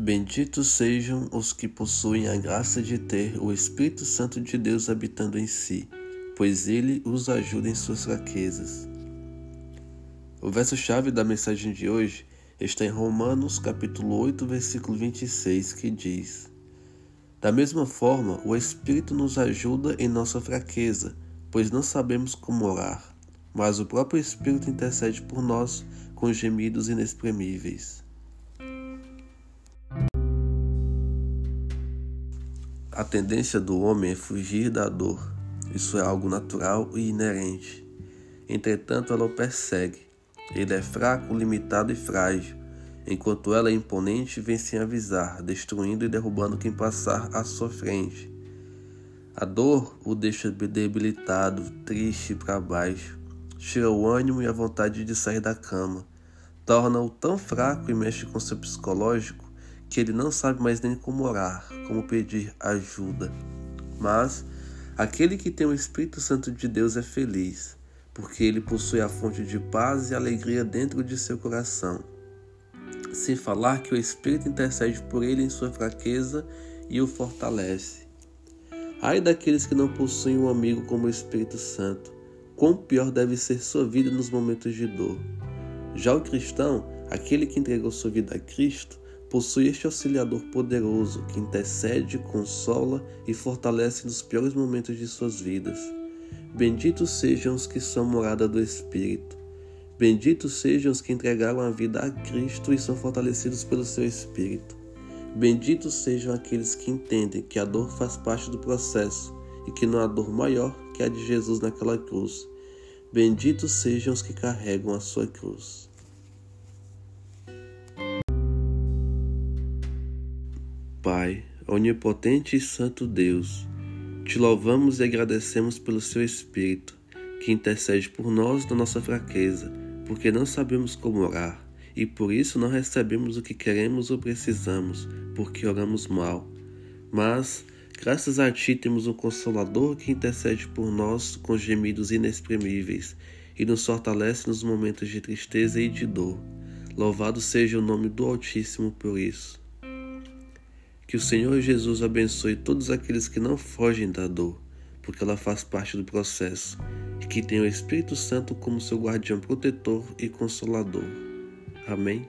Benditos sejam os que possuem a graça de ter o Espírito Santo de Deus habitando em si, pois ele os ajuda em suas fraquezas. O verso-chave da mensagem de hoje está em Romanos capítulo 8, versículo 26, que diz: Da mesma forma, o Espírito nos ajuda em nossa fraqueza, pois não sabemos como orar, mas o próprio Espírito intercede por nós com gemidos inexprimíveis. A tendência do homem é fugir da dor. Isso é algo natural e inerente. Entretanto, ela o persegue. Ele é fraco, limitado e frágil, enquanto ela é imponente e vem sem avisar, destruindo e derrubando quem passar à sua frente. A dor o deixa debilitado, triste para baixo, tira o ânimo e a vontade de sair da cama, torna-o tão fraco e mexe com seu psicológico que ele não sabe mais nem como orar, como pedir ajuda. Mas aquele que tem o Espírito Santo de Deus é feliz, porque ele possui a fonte de paz e alegria dentro de seu coração. Sem falar que o Espírito intercede por ele em sua fraqueza e o fortalece. Ai daqueles que não possuem um amigo como o Espírito Santo, quão pior deve ser sua vida nos momentos de dor. Já o cristão, aquele que entregou sua vida a Cristo, possui este auxiliador poderoso que intercede, consola e fortalece nos piores momentos de suas vidas. Benditos sejam os que são morada do Espírito. Benditos sejam os que entregaram a vida a Cristo e são fortalecidos pelo seu Espírito. Benditos sejam aqueles que entendem que a dor faz parte do processo e que não há dor maior que a de Jesus naquela cruz. Benditos sejam os que carregam a sua cruz. Pai, onipotente e santo Deus, te louvamos e agradecemos pelo seu Espírito, que intercede por nós na nossa fraqueza, porque não sabemos como orar e por isso não recebemos o que queremos ou precisamos, porque oramos mal. Mas, graças a Ti, temos um Consolador que intercede por nós com gemidos inexprimíveis e nos fortalece nos momentos de tristeza e de dor. Louvado seja o nome do Altíssimo por isso. Que o Senhor Jesus abençoe todos aqueles que não fogem da dor, porque ela faz parte do processo, e que tenha o Espírito Santo como seu guardião protetor e consolador. Amém.